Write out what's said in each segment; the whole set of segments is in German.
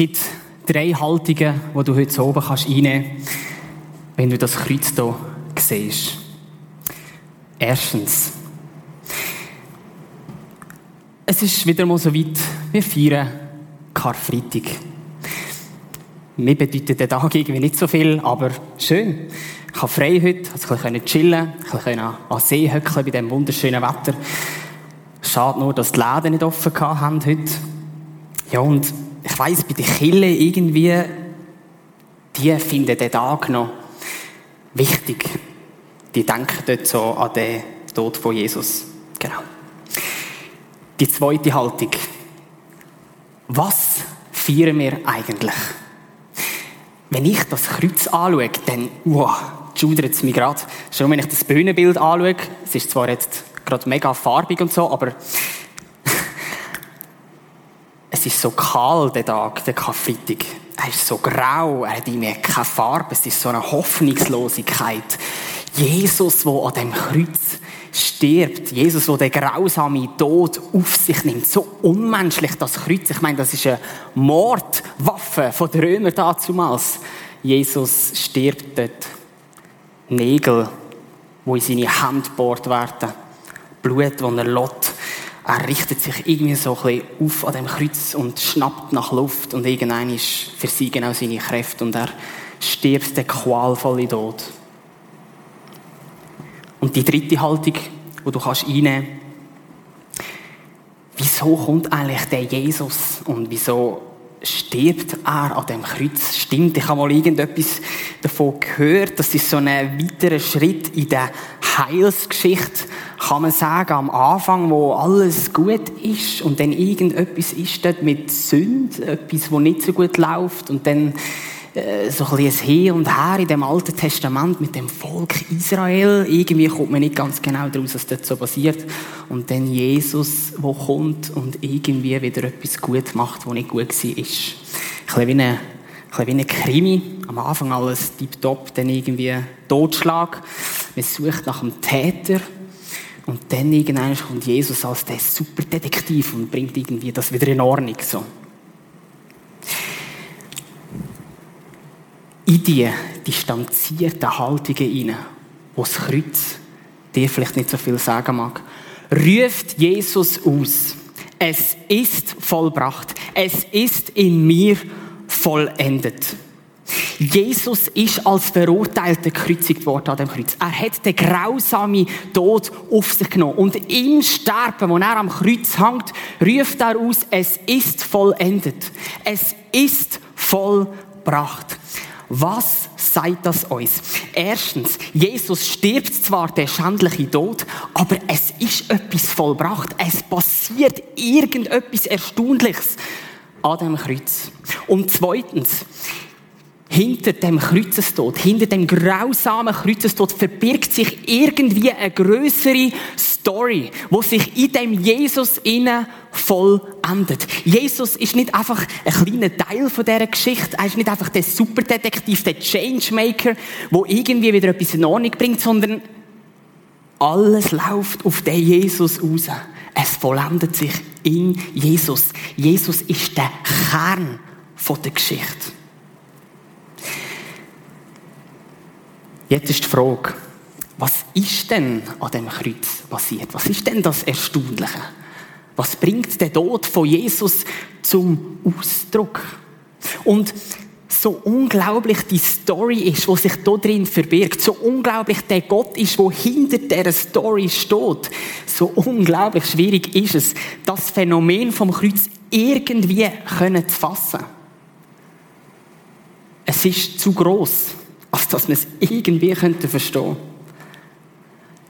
Gibt drei Haltungen, die du heute oben kannst einnehmen kannst, wenn du das Kreuz hier siehst. Erstens. Es ist wieder mal so weit, wir feiern Karfreitag. Mir bedeutet der Tag irgendwie nicht so viel, aber schön. Ich habe frei heute, also ich konnte chillen, ich konnte an See hückeln bei diesem wunderschönen Wetter. Schade nur, dass die Läden nicht offen haben heute. Ja, und ich weiss, bei den Killen irgendwie, die finden den Tag noch wichtig. Die denken dort so an den Tod von Jesus. Genau. Die zweite Haltung. Was feiern wir eigentlich? Wenn ich das Kreuz anschaue, dann, wow, schudert es mich gerade. Schon wenn ich das Bühnenbild anschaue, es ist zwar jetzt gerade mega farbig und so, aber es ist so kalt, der Tag, der Karfreitag. Er ist so grau, er hat irgendwie keine Farbe, es ist so eine Hoffnungslosigkeit. Jesus, der an dem Kreuz stirbt, Jesus, der den grausamen Tod auf sich nimmt, so unmenschlich das Kreuz. Ich meine, das ist eine Mordwaffe von den Römern damals. Jesus stirbt dort. Nägel, wo in seine Hand gebohrt werden. Blut, das er lässt. Er richtet sich irgendwie so ein bisschen auf an dem Kreuz und schnappt nach Luft und irgendwann versiegen auch seine Kräfte und er stirbt den qualvollen Tod. Und die dritte Haltung, die du kannst einnehmen kannst, wieso kommt eigentlich der Jesus und wieso stirbt er an dem Kreuz? Stimmt, ich habe mal irgendetwas davon gehört, das ist so ein weiterer Schritt in der Heilsgeschichte, kann man sagen, am Anfang, wo alles gut ist und dann irgendetwas ist dort mit Sünde, etwas, wo nicht so gut läuft und dann so ein bisschen Hin und Her in dem Alten Testament mit dem Volk Israel. Irgendwie kommt man nicht ganz genau daraus, was dort so passiert. Und dann Jesus, der kommt und irgendwie wieder etwas gut macht, was nicht gut war. Ein bisschen wie ein wie eine Krimi. Am Anfang alles tiptop, dann irgendwie Totschlag. Man sucht nach einem Täter. Und dann irgendwann kommt Jesus als der Superdetektiv und bringt irgendwie das wieder in Ordnung. So. In die distanzierten Haltungen hinein, wo das Kreuz dir vielleicht nicht so viel sagen mag, ruft Jesus aus. Es ist vollbracht. Es ist in mir vollendet. Jesus ist als Verurteilter gekreuzigt worden an dem Kreuz. Er hat den grausamen Tod auf sich genommen. Und im Sterben, wo er am Kreuz hängt, ruft er aus, es ist vollendet. Es ist vollbracht. Was sagt das uns? Erstens, Jesus stirbt zwar der schändliche Tod, aber es ist etwas vollbracht. Es passiert irgendetwas Erstaunliches an dem Kreuz. Und zweitens, hinter dem Kreuzestod, hinter dem grausamen Kreuzestod verbirgt sich irgendwie eine größere Story, wo sich in dem Jesus innen vollendet. Jesus ist nicht einfach ein kleiner Teil von dieser Geschichte. Er ist nicht einfach der Superdetektiv, der Changemaker, der irgendwie wieder etwas in Ordnung bringt, sondern alles läuft auf den Jesus raus. Es vollendet sich in Jesus. Jesus ist der Kern der Geschichte. Jetzt ist die Frage, was ist denn an dem Kreuz passiert? Was ist denn das Erstaunliche? Was bringt der Tod von Jesus zum Ausdruck? Und so unglaublich die Story ist, wo sich da drin verbirgt, so unglaublich der Gott ist, wo hinter der Story steht, so unglaublich schwierig ist es, das Phänomen vom Kreuz irgendwie zu fassen. Es ist zu groß, als dass man es irgendwie könnte verstehen.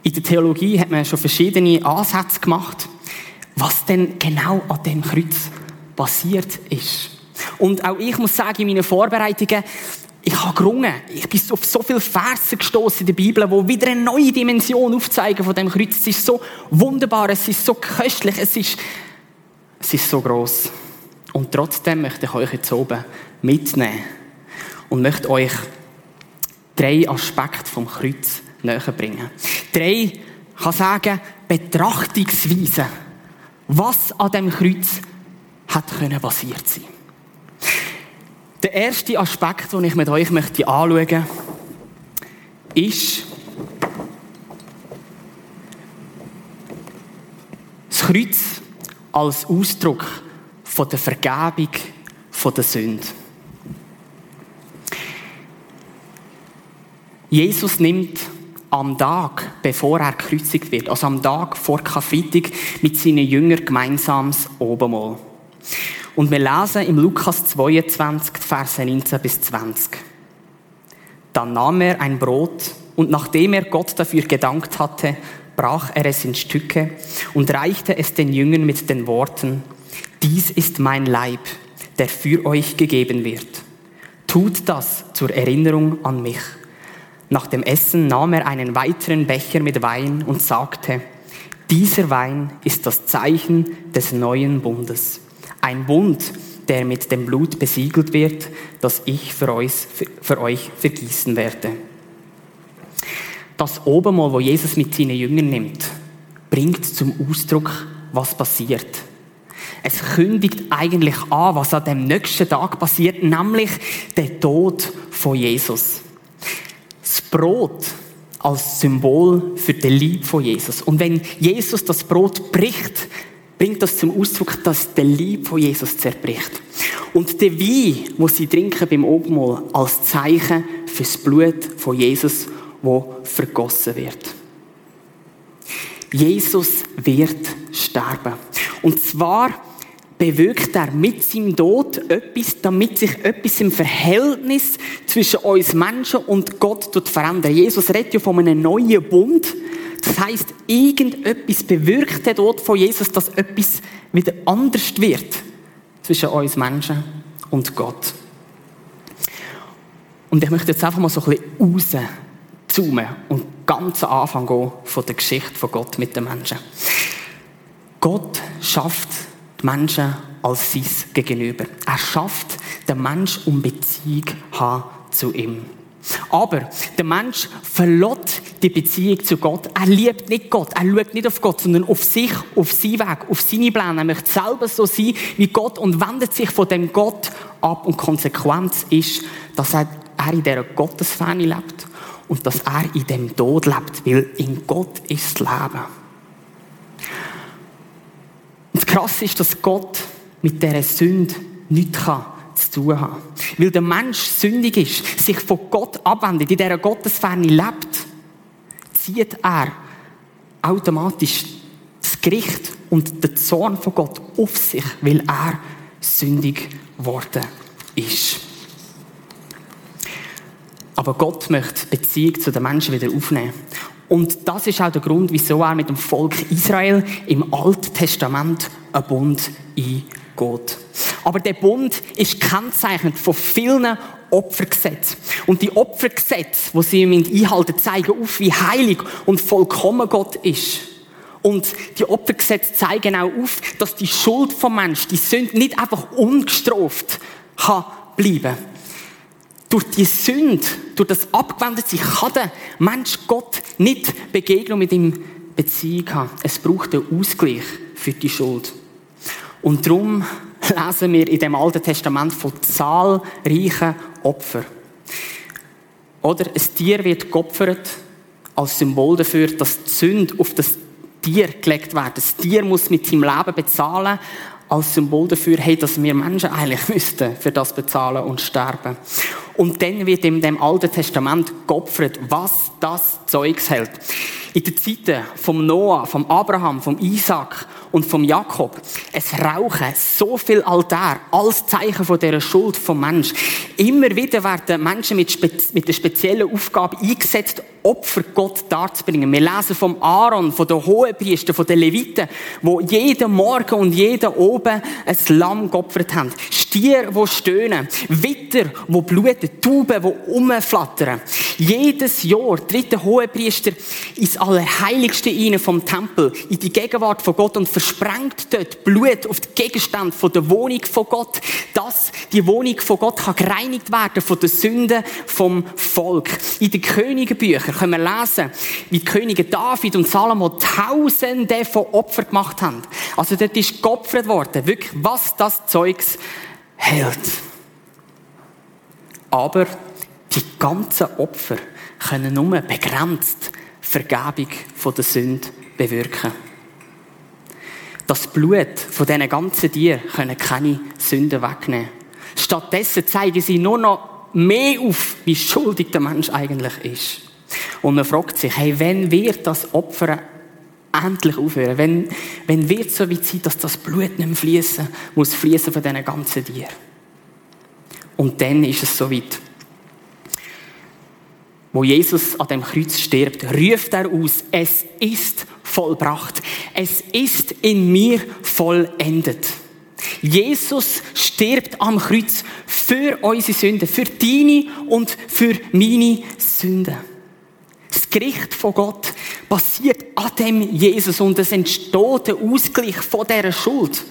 In der Theologie hat man schon verschiedene Ansätze gemacht was denn genau an dem Kreuz passiert ist. Und auch ich muss sagen, in meinen Vorbereitungen, ich habe gerungen. Ich bin auf so viele Verse gestoßen in der Bibel, wo wieder eine neue Dimension aufzeigen von dem Kreuz. Es ist so wunderbar, es ist so köstlich, es ist, es ist so groß. Und trotzdem möchte ich euch jetzt oben mitnehmen und möchte euch drei Aspekte vom Kreuz näher bringen. Drei, kann sagen, Betrachtungsweisen was an dem Kreuz hat können basiert sein. Der erste Aspekt, den ich mit euch möchte anschauen möchte, ist das Kreuz als Ausdruck von der Vergebung von der Sünde. Jesus nimmt am Tag, bevor er gekreuzigt wird, also am Tag vor Karfreitag, mit seinen Jüngern gemeinsam das Obermahl. Und wir lesen im Lukas 22, Verse 19 bis 20. Dann nahm er ein Brot und nachdem er Gott dafür gedankt hatte, brach er es in Stücke und reichte es den Jüngern mit den Worten, dies ist mein Leib, der für euch gegeben wird. Tut das zur Erinnerung an mich. Nach dem Essen nahm er einen weiteren Becher mit Wein und sagte, dieser Wein ist das Zeichen des neuen Bundes. Ein Bund, der mit dem Blut besiegelt wird, das ich für euch, für euch vergießen werde. Das Obermal, wo Jesus mit seinen Jüngern nimmt, bringt zum Ausdruck, was passiert. Es kündigt eigentlich an, was an dem nächsten Tag passiert, nämlich der Tod von Jesus. Das Brot als Symbol für den Lieb von Jesus. Und wenn Jesus das Brot bricht, bringt das zum Ausdruck, dass der Lieb von Jesus zerbricht. Und der Wein, wo sie trinken beim Obmahl, als Zeichen fürs Blut von Jesus, wo vergossen wird. Jesus wird sterben. Und zwar bewirkt er mit seinem Tod etwas, damit sich etwas im Verhältnis zwischen uns Menschen und Gott verändert. Jesus redet ja von einem neuen Bund. Das heißt, irgendetwas bewirkt der Tod von Jesus, dass etwas wieder anders wird zwischen uns Menschen und Gott. Und ich möchte jetzt einfach mal so ein bisschen rauszoomen und ganz am Anfang gehen von der Geschichte von Gott mit den Menschen. Gott schafft Menschen als sein Gegenüber. Er schafft den Mensch, um Beziehung haben zu ihm. Aber der Mensch verlässt die Beziehung zu Gott. Er liebt nicht Gott. Er schaut nicht auf Gott, sondern auf sich, auf seinen Weg, auf seine Pläne. Er möchte selber so sein wie Gott und wendet sich von dem Gott ab. Und Konsequenz ist, dass er, in dieser Gottesferne lebt und dass er in dem Tod lebt, weil in Gott ist das Leben. Das Krasse ist, dass Gott mit dieser Sünde nichts kann zu tun haben. Weil der Mensch sündig ist, sich von Gott abwendet, in dieser Gottesferne lebt, zieht er automatisch das Gericht und den Zorn von Gott auf sich, weil er sündig geworden ist. Aber Gott möchte Beziehung zu den Menschen wieder aufnehmen. Und das ist auch der Grund, wieso er mit dem Volk Israel im Alten Testament einen Bund eingeht. Aber der Bund ist kennzeichnet von vielen Opfergesetzen. Und die Opfergesetze, die sie einhalten, zeigen auf, wie heilig und vollkommen Gott ist. Und die Opfergesetze zeigen auch auf, dass die Schuld vom Menschen, die Sünde nicht einfach ungestraft kann bleiben. Durch die Sünde, durch das Abgewendete kann der Mensch Gott nicht begegnen mit ihm Beziehung haben. Es braucht einen Ausgleich für die Schuld. Und darum lesen wir in dem Alten Testament von zahlreichen Opfern. Oder ein Tier wird geopfert als Symbol dafür, dass die Sünde auf das Tier gelegt wird. Das Tier muss mit seinem Leben bezahlen, als Symbol dafür, hey, dass wir Menschen eigentlich müssten für das bezahlen und sterben. Und dann wird in dem Alten Testament geopfert, was das Zeugs hält. In den Zeiten vom Noah, vom Abraham, vom Isaac und vom Jakob. Es rauchen so viel Altar als Zeichen von dieser Schuld vom Mensch. Immer wieder werden Menschen mit, mit der speziellen Aufgabe eingesetzt, Opfer Gott darzubringen. Wir lesen vom Aaron, von den Hohenpriestern, von den Leviten, wo jeden Morgen und jeden oben ein Lamm geopfert haben. Stier, wo stöhnen, Witter, wo bluten, Tauben, wo umflattern. Jedes Jahr tritt der Hohenpriester ins Allerheiligste rein vom Tempel, in die Gegenwart von Gott und versprengt dort Blut auf den Gegenstand von der Wohnung von Gott, dass die Wohnung von Gott kann gereinigt werden von den Sünden vom Volk. In den Königenbüchern können wir lesen, wie die Könige David und Salomo Tausende von Opfern gemacht haben. Also dort ist geopfert worden, wirklich, was das Zeugs hält. Aber die ganzen Opfer können nur begrenzt Vergebung von der Sünde bewirken. Das Blut von diesen ganzen Tieren können keine Sünden wegnehmen. Stattdessen zeigen sie nur noch mehr auf, wie schuldig der Mensch eigentlich ist. Und man fragt sich, hey, wenn wird das Opfer endlich aufhören? Wenn, wenn wird es so weit sein, dass das Blut nicht mehr fließen muss, fließen von diesen ganzen Tieren? Und dann ist es so weit. Wo Jesus an dem Kreuz stirbt, ruft er aus, es ist vollbracht. Es ist in mir vollendet. Jesus stirbt am Kreuz für unsere Sünden, für deine und für meine Sünden. Das Gericht von Gott passiert an dem Jesus und es entsteht der Ausgleich von dieser Schuld.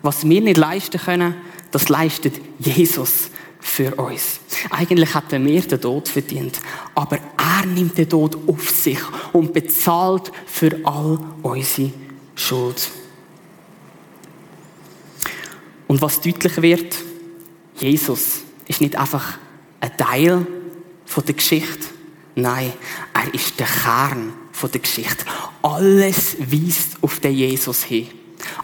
Was wir nicht leisten können, das leistet Jesus für uns. Eigentlich hätten wir den Tod verdient, aber er nimmt den Tod auf sich und bezahlt für all unsere Schuld. Und was deutlich wird, Jesus ist nicht einfach ein Teil von der Geschichte. Nein, er ist der Kern von der Geschichte. Alles weist auf den Jesus hin.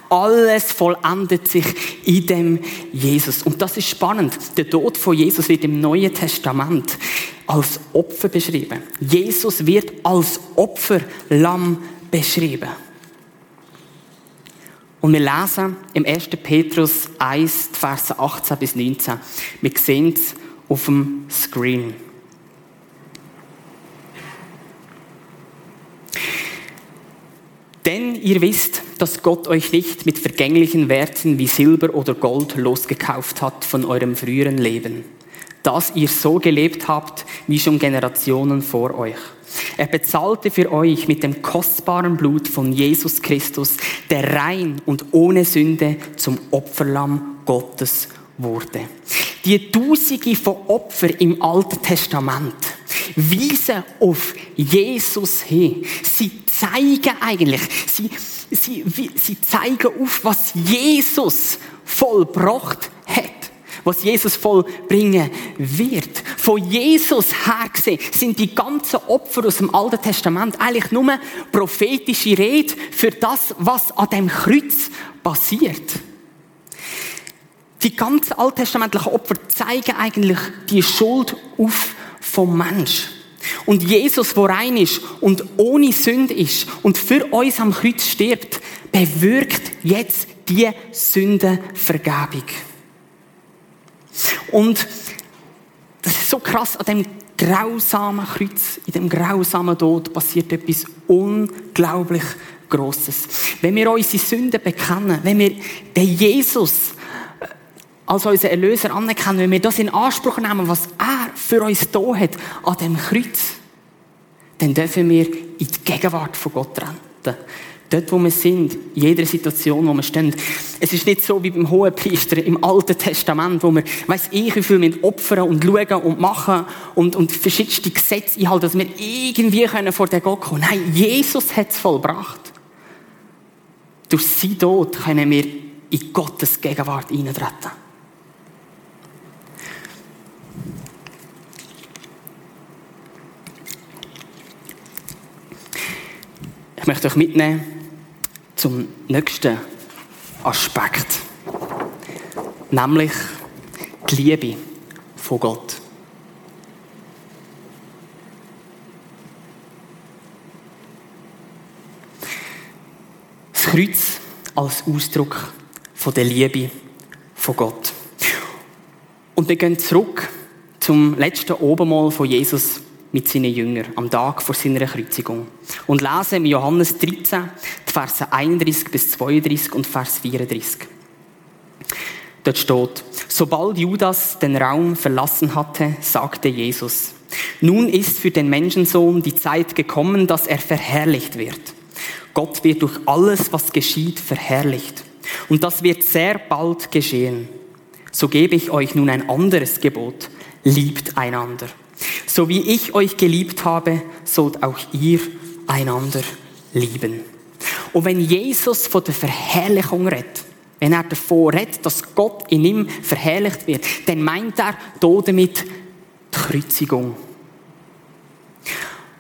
Alles vollendet sich in dem Jesus. Und das ist spannend. Der Tod von Jesus wird im Neuen Testament als Opfer beschrieben. Jesus wird als Opferlamm beschrieben. Und wir lesen im 1. Petrus 1, Verse 18 bis 19. Wir sehen es auf dem Screen. Denn ihr wisst, dass Gott euch nicht mit vergänglichen Werten wie Silber oder Gold losgekauft hat von eurem früheren Leben, dass ihr so gelebt habt wie schon Generationen vor euch. Er bezahlte für euch mit dem kostbaren Blut von Jesus Christus, der rein und ohne Sünde zum Opferlamm Gottes wurde. Die Tausende von Opfern im Alten Testament weisen auf Jesus hin. Sie zeigen eigentlich, sie, sie, sie zeigen auf, was Jesus vollbracht hat. Was Jesus vollbringen wird. Von Jesus her gesehen sind die ganzen Opfer aus dem Alten Testament eigentlich nur prophetische Rede für das, was an dem Kreuz passiert. Die ganzen alttestamentlichen Opfer zeigen eigentlich die Schuld auf vom Mensch. Und Jesus, wo rein ist und ohne Sünde ist und für uns am Kreuz stirbt, bewirkt jetzt die Sündenvergebung. Und das ist so krass, an dem grausamen Kreuz, in dem grausamen Tod passiert etwas unglaublich Grosses. Wenn wir unsere Sünden bekennen, wenn wir den Jesus als unseren Erlöser anerkennen, wenn wir das in Anspruch nehmen, was er für uns da hat, an dem Kreuz, dann dürfen wir in die Gegenwart von Gott treten. Dort, wo wir sind, in jeder Situation, wo wir stehen. Es ist nicht so wie beim Hohenpriester im Alten Testament, wo wir, weiss ich, wie viel wir opfern und schauen und machen und, und verschiedenste Gesetze einhalten, dass wir irgendwie können vor den Gott kommen. Nein, Jesus hat es vollbracht. Durch sein Tod können wir in Gottes Gegenwart eintreten. Ich möchte euch mitnehmen zum nächsten Aspekt, nämlich die Liebe von Gott. Das Kreuz als Ausdruck von der Liebe von Gott. Und wir gehen zurück zum letzten Obermal von Jesus mit seinen Jüngern am Tag vor seiner Kreuzigung. Und lesen im Johannes 13, die Verse 31 bis 32 und Vers 34. Dort steht, sobald Judas den Raum verlassen hatte, sagte Jesus, nun ist für den Menschensohn die Zeit gekommen, dass er verherrlicht wird. Gott wird durch alles, was geschieht, verherrlicht. Und das wird sehr bald geschehen. So gebe ich euch nun ein anderes Gebot. Liebt einander. So wie ich euch geliebt habe, sollt auch ihr einander lieben. Und wenn Jesus von der Verherrlichung redet, wenn er davon redet, dass Gott in ihm verherrlicht wird, dann meint er damit die Kreuzigung.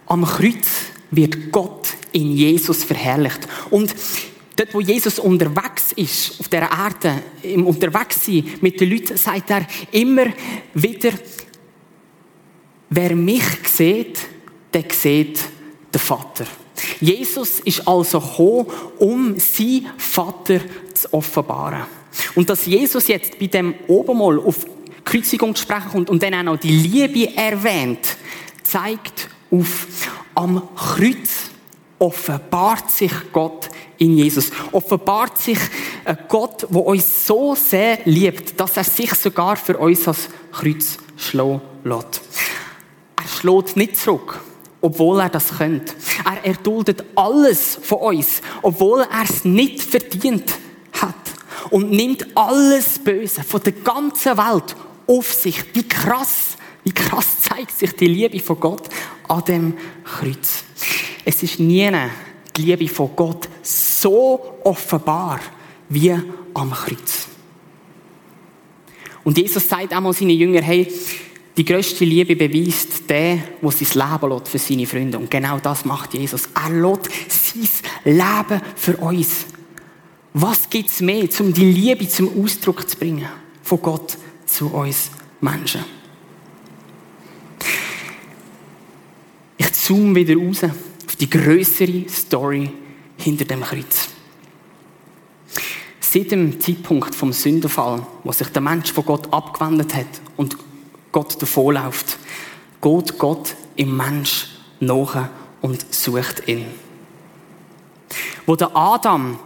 Am Kreuz wird Gott in Jesus verherrlicht. Und dort, wo Jesus unterwegs ist, auf der Erde, im Unterwegssein mit den Leuten, sagt er immer wieder, wer mich sieht, der sieht den Vater. Jesus ist also gekommen, um sein Vater zu offenbaren. Und dass Jesus jetzt bei dem Obermal auf Kreuzigung sprechen kommt und dann auch noch die Liebe erwähnt, zeigt auf, am Kreuz offenbart sich Gott in Jesus. Offenbart sich ein Gott, der uns so sehr liebt, dass er sich sogar für uns als Kreuz schlagen lässt. Er schlägt nicht zurück, obwohl er das könnte. Er erduldet alles von uns, obwohl er es nicht verdient hat. Und nimmt alles Böse von der ganzen Welt auf sich. Wie krass, wie krass zeigt sich die Liebe von Gott an dem Kreuz. Es ist nie die Liebe von Gott so offenbar wie am Kreuz. Und Jesus sagt einmal seinen Jüngern, hey, die größte Liebe beweist der, der sein Leben lässt für seine Freunde. Und genau das macht Jesus. Er lässt sein Leben für uns. Was gibt es mehr, um die Liebe zum Ausdruck zu bringen? Von Gott zu uns Menschen. Ich zoome wieder raus auf die größere Story hinter dem Kreuz. Seit dem Zeitpunkt vom Sündenfall, wo sich der Mensch von Gott abgewendet hat und Gott davonläuft, geht Gott im Mensch nach und sucht ihn. Wo der Adam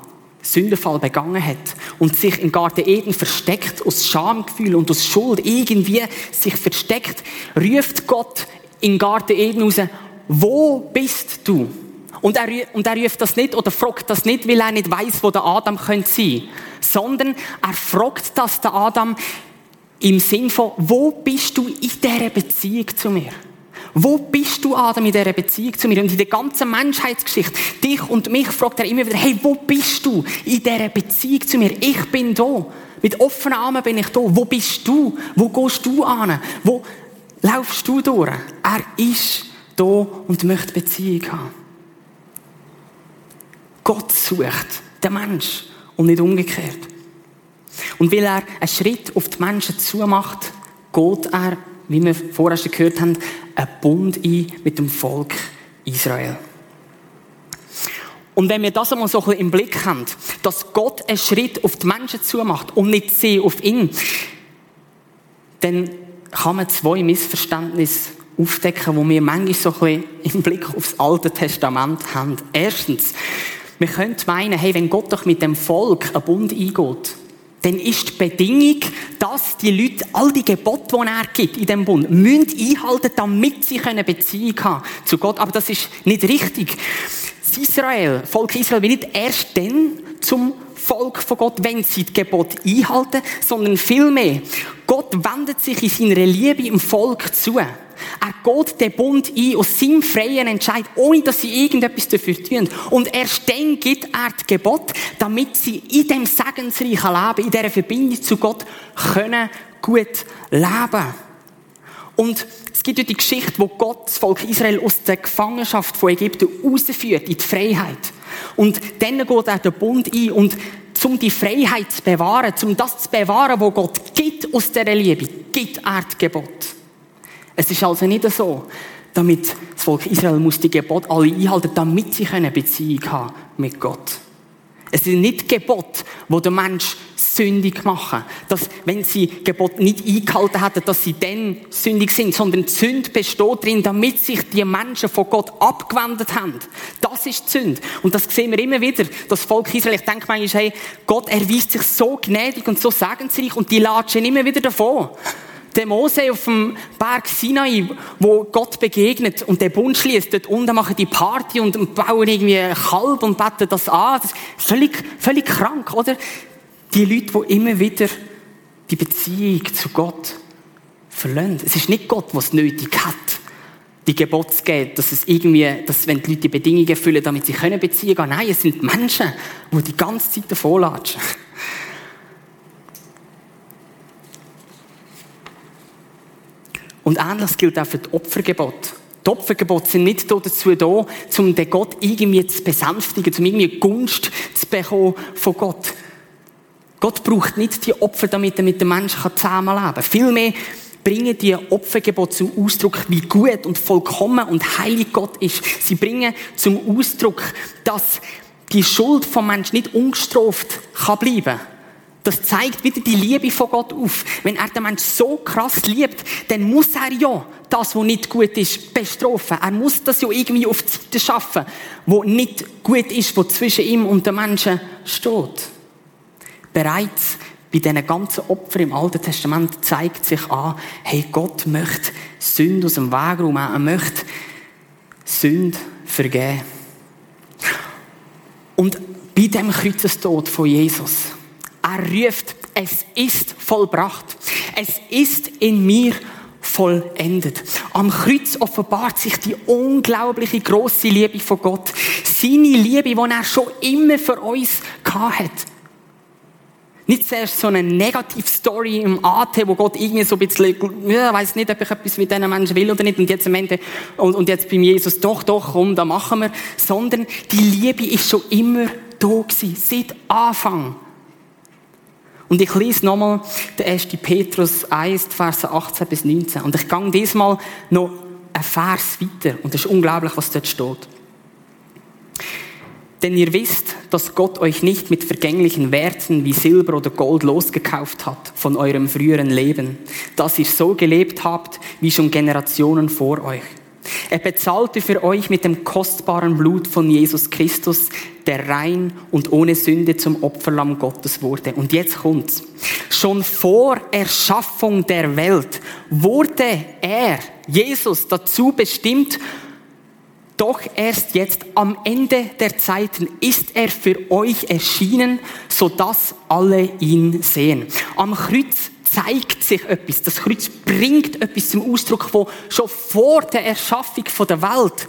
Sündenfall begangen hat und sich im Garten Eden versteckt, aus Schamgefühl und aus Schuld irgendwie sich versteckt, ruft Gott in Garten Eden raus, wo bist du? Und er, und er ruft das nicht oder fragt das nicht, weil er nicht weiß, wo der Adam könnte sein, sondern er fragt das der Adam im Sinn von, wo bist du in dieser Beziehung zu mir? Wo bist du, Adam, in dieser Beziehung zu mir? Und in der ganzen Menschheitsgeschichte, dich und mich, fragt er immer wieder, hey, wo bist du in dieser Beziehung zu mir? Ich bin da. Mit offenen Armen bin ich da. Wo bist du? Wo gehst du an? Wo laufst du durch? Er ist da und möchte Beziehung haben. Gott sucht den Mensch und nicht umgekehrt. Und weil er einen Schritt auf die Menschen zumacht, geht er, wie wir vorher schon gehört haben, einen Bund ein mit dem Volk Israel. Und wenn wir das einmal so ein bisschen im Blick haben, dass Gott einen Schritt auf die Menschen zumacht und nicht sie auf ihn, dann kann man zwei Missverständnisse aufdecken, wo wir manchmal so ein bisschen im Blick aufs Alte Testament haben. Erstens, wir können meinen, hey, wenn Gott doch mit dem Volk einen Bund eingeht, dann ist die Bedingung, dass die Leute all die Gebote, die er gibt in dem Bund, müssen einhalten, damit sie eine Beziehung haben zu Gott. Aber das ist nicht richtig. Das Israel, Volk Israel, will nicht erst dann zum Volk von Gott, wenn sie die Gebote einhalten, sondern vielmehr, Gott wendet sich in seiner Liebe im Volk zu. Er geht den Bund ein aus seinem freien Entscheid, ohne dass sie irgendetwas dafür tun. Und erst dann gibt er die Gebot, damit sie in dem segensreichen Leben, in dieser Verbindung zu Gott, können gut leben. Und es gibt ja die Geschichte, wo Gott das Volk Israel aus der Gefangenschaft von Ägypten rausführt, in die Freiheit. Und dann geht er den Bund ein und um die Freiheit zu bewahren, um das zu bewahren, wo Gott gibt aus dieser Liebe, gibt er die Gebot. Es ist also nicht so, damit das Volk Israel muss die Gebote alle einhalten, damit sie eine Beziehung haben mit Gott. Es sind nicht Gebote, wo der Mensch sündig machen. Dass, wenn sie Gebot nicht eingehalten hätten, dass sie dann sündig sind, sondern die Sünde besteht darin, damit sich die Menschen von Gott abgewendet haben. Das ist die Sünde. Und das sehen wir immer wieder. Das Volk Israel, ich denke manchmal, hey, Gott erweist sich so gnädig und so segensreich und die latschen immer wieder davon der Mose auf dem Berg Sinai, wo Gott begegnet und der Bund schließt, dort unten machen die Party und bauen irgendwie ein Kalb und beten das an. Das ist völlig, völlig krank, oder? Die Leute, die immer wieder die Beziehung zu Gott verlassen. Es ist nicht Gott, was nötig hat, die Gebote geben, dass es irgendwie, dass wenn die Leute die Bedingungen erfüllen, damit sie können Beziehung haben. Nein, es sind Menschen, die die ganze Zeit davon Und ähnliches gilt auch für die Opfergebote. Die Opfergebote sind nicht dazu da, um den Gott irgendwie zu besänftigen, um irgendwie Gunst zu bekommen von Gott. Gott braucht nicht die Opfer, damit er mit den Menschen zusammenleben kann. Vielmehr bringen die Opfergebote zum Ausdruck, wie gut und vollkommen und heilig Gott ist. Sie bringen zum Ausdruck, dass die Schuld vom Menschen nicht ungestraft kann bleiben das zeigt wieder die Liebe von Gott auf. Wenn er den Menschen so krass liebt, dann muss er ja das, was nicht gut ist, bestrafen. Er muss das ja irgendwie auf Seite schaffen, wo nicht gut ist, wo zwischen ihm und den Menschen steht. Bereits bei diesen ganzen Opfern im Alten Testament zeigt sich an, hey, Gott möchte Sünde aus dem Weg räumen. Er möchte Sünde vergeben. Und bei dem Kreuzestod von Jesus, er ruft, es ist vollbracht. Es ist in mir vollendet. Am Kreuz offenbart sich die unglaubliche große Liebe von Gott. Seine Liebe, die er schon immer für uns hat. Nicht zuerst so eine Negativ-Story im AT, wo Gott irgendwie so ein bisschen, ja, weiß nicht, ob ich etwas mit diesen Menschen will oder nicht, und jetzt am Ende, und, und jetzt beim Jesus, doch, doch, komm, da machen wir. Sondern die Liebe ist schon immer da gewesen, seit Anfang. Und ich lese nochmal den 1. Petrus 1, Verse 18 bis 19. Und ich gehe diesmal noch einen Vers weiter. Und es ist unglaublich, was dort steht. Denn ihr wisst, dass Gott euch nicht mit vergänglichen Werten wie Silber oder Gold losgekauft hat von eurem früheren Leben, dass ihr so gelebt habt wie schon Generationen vor euch. Er bezahlte für euch mit dem kostbaren Blut von Jesus Christus, der rein und ohne Sünde zum Opferlamm Gottes wurde. Und jetzt kommt's. Schon vor Erschaffung der Welt wurde er, Jesus, dazu bestimmt, doch erst jetzt am Ende der Zeiten ist er für euch erschienen, so dass alle ihn sehen. Am Kreuz zeigt sich etwas. Das Kreuz bringt etwas zum Ausdruck, wo schon vor der Erschaffung der Welt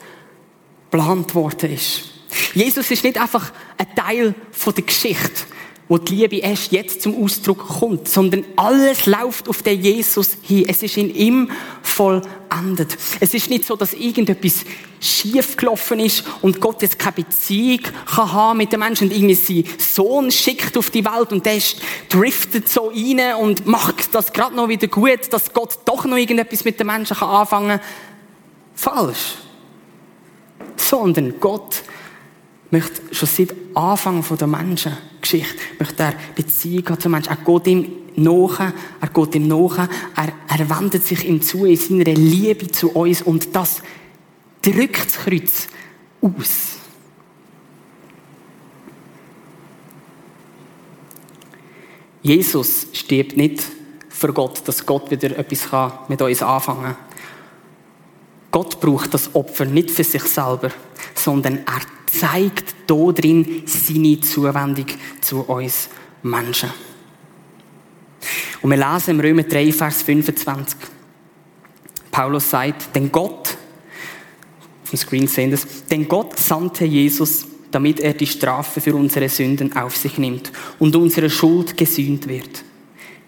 geplant worden ist. Jesus ist nicht einfach ein Teil der Geschichte, wo die Liebe erst jetzt zum Ausdruck kommt, sondern alles läuft auf den Jesus hin. Es ist in ihm vollendet. Es ist nicht so, dass irgendetwas schief gelaufen ist und Gott jetzt keine Beziehung kann haben mit den Menschen und irgendwie seinen Sohn schickt auf die Welt und der driftet so rein und macht das gerade noch wieder gut, dass Gott doch noch irgendetwas mit den Menschen kann anfangen. Falsch. Sondern Gott möchte schon seit Anfang der Menschengeschichte, möchte er Beziehung zum Menschen. Er geht ihm nach, er geht ihm nach, er, er wendet sich ihm zu in seiner Liebe zu uns und das drückt das Kreuz aus. Jesus stirbt nicht für Gott, dass Gott wieder etwas mit uns anfangen kann. Gott braucht das Opfer nicht für sich selber, sondern er zeigt drin seine Zuwendung zu uns Menschen. Und wir lesen im Römer 3, Vers 25. Paulus sagt, denn Gott, auf dem Screen sehen das, denn Gott sandte Jesus, damit er die Strafe für unsere Sünden auf sich nimmt und unsere Schuld gesühnt wird.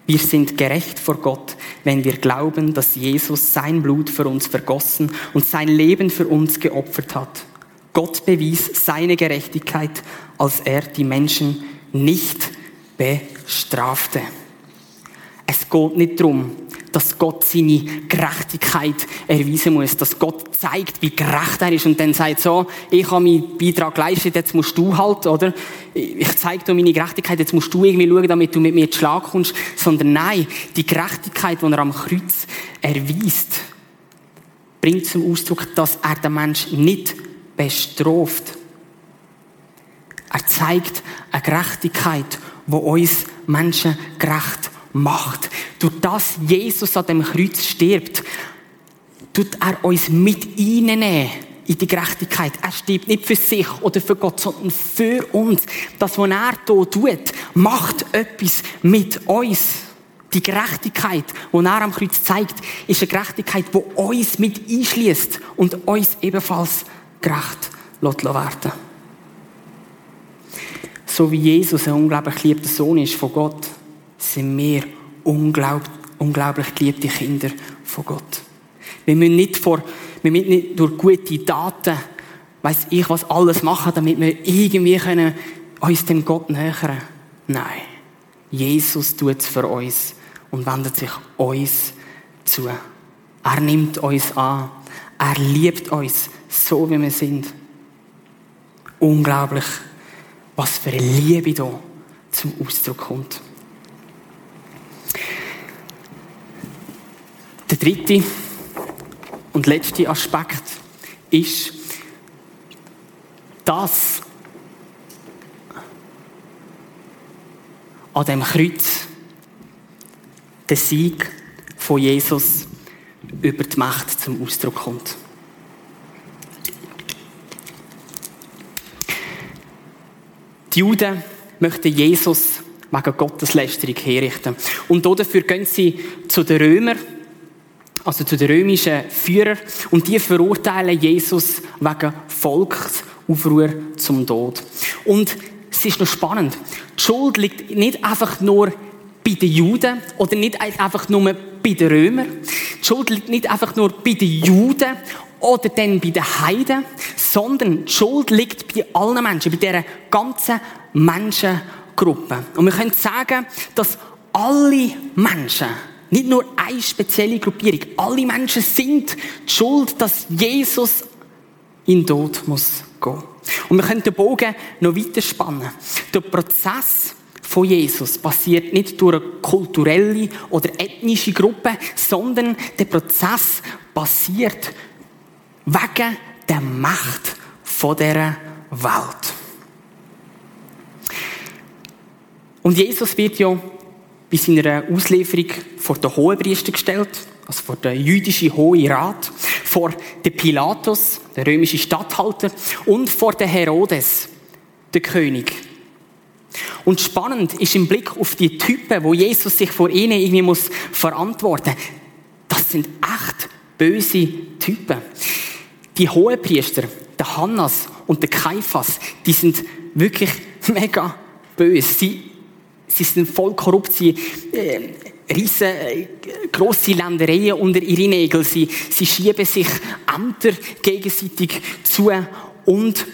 Wir sind gerecht vor Gott, wenn wir glauben, dass Jesus sein Blut für uns vergossen und sein Leben für uns geopfert hat. Gott bewies seine Gerechtigkeit, als er die Menschen nicht bestrafte. Es geht nicht darum, dass Gott seine Gerechtigkeit erweisen muss, dass Gott zeigt, wie gerecht er ist und dann sagt so, ich habe meinen Beitrag geleistet, jetzt musst du halt, oder? Ich zeige dir meine Gerechtigkeit, jetzt musst du irgendwie schauen, damit du mit mir zu Schlag kommst. Sondern nein, die Gerechtigkeit, die er am Kreuz erweist, bringt zum Ausdruck, dass er den Menschen nicht bestraft. Er zeigt eine Gerechtigkeit, wo uns Menschen gerecht macht. Durch das Jesus an dem Kreuz stirbt, tut er uns mit reinnehmen in die Gerechtigkeit. Er stirbt nicht für sich oder für Gott, sondern für uns. Das, was er hier tut, macht etwas mit uns. Die Gerechtigkeit, die er am Kreuz zeigt, ist eine Gerechtigkeit, die uns mit einschließt und uns ebenfalls gerecht werden So wie Jesus ein unglaublich geliebter Sohn ist von Gott, sind wir unglaublich, geliebte Kinder von Gott. Wir müssen nicht, vor, wir müssen nicht durch gute Daten, weiß ich was, alles machen, damit wir irgendwie können uns dem Gott nähern. Nein. Jesus tut es für uns und wendet sich uns zu. Er nimmt uns an. Er liebt uns so, wie wir sind. Unglaublich, was für eine Liebe da zum Ausdruck kommt. Der dritte und letzte Aspekt ist, dass an dem Kreuz der Sieg von Jesus über die Macht zum Ausdruck kommt. Die Juden möchten Jesus wegen Gotteslästerung herrichten. Und dafür gehen sie zu den Römern, also zu den römischen Führern, und die verurteilen Jesus wegen Volksaufruhr zum Tod. Und es ist noch spannend. Die Schuld liegt nicht einfach nur bei den Juden oder nicht einfach nur bei den Römern. Die Schuld liegt nicht einfach nur bei den Juden oder dann bei den Heiden, sondern die Schuld liegt bei allen Menschen, bei dieser ganzen Menschengruppe. Und wir können sagen, dass alle Menschen, nicht nur eine spezielle Gruppierung, alle Menschen sind die Schuld, dass Jesus in den Tod muss gehen. Und wir können den Bogen noch weiter spannen. Der Prozess von Jesus passiert nicht durch eine kulturelle oder ethnische Gruppe, sondern der Prozess passiert wegen der Macht von dieser Welt. Und Jesus wird ja bei seiner Auslieferung vor den Hohenpriester gestellt, also vor den jüdischen Hohen Rat, vor den Pilatus, der römische Statthalter, und vor den Herodes, der König. Und spannend ist im Blick auf die Typen, wo Jesus sich vor ihnen irgendwie muss verantworten. Das sind echt böse Typen. Die Hohenpriester, der Hannas und der Kaiphas, die sind wirklich mega böse. Sie, sie sind voll korrupt. Sie äh, riesen äh, grosse Ländereien unter ihre Nägel. Sie, sie schieben sich Ämter gegenseitig zu und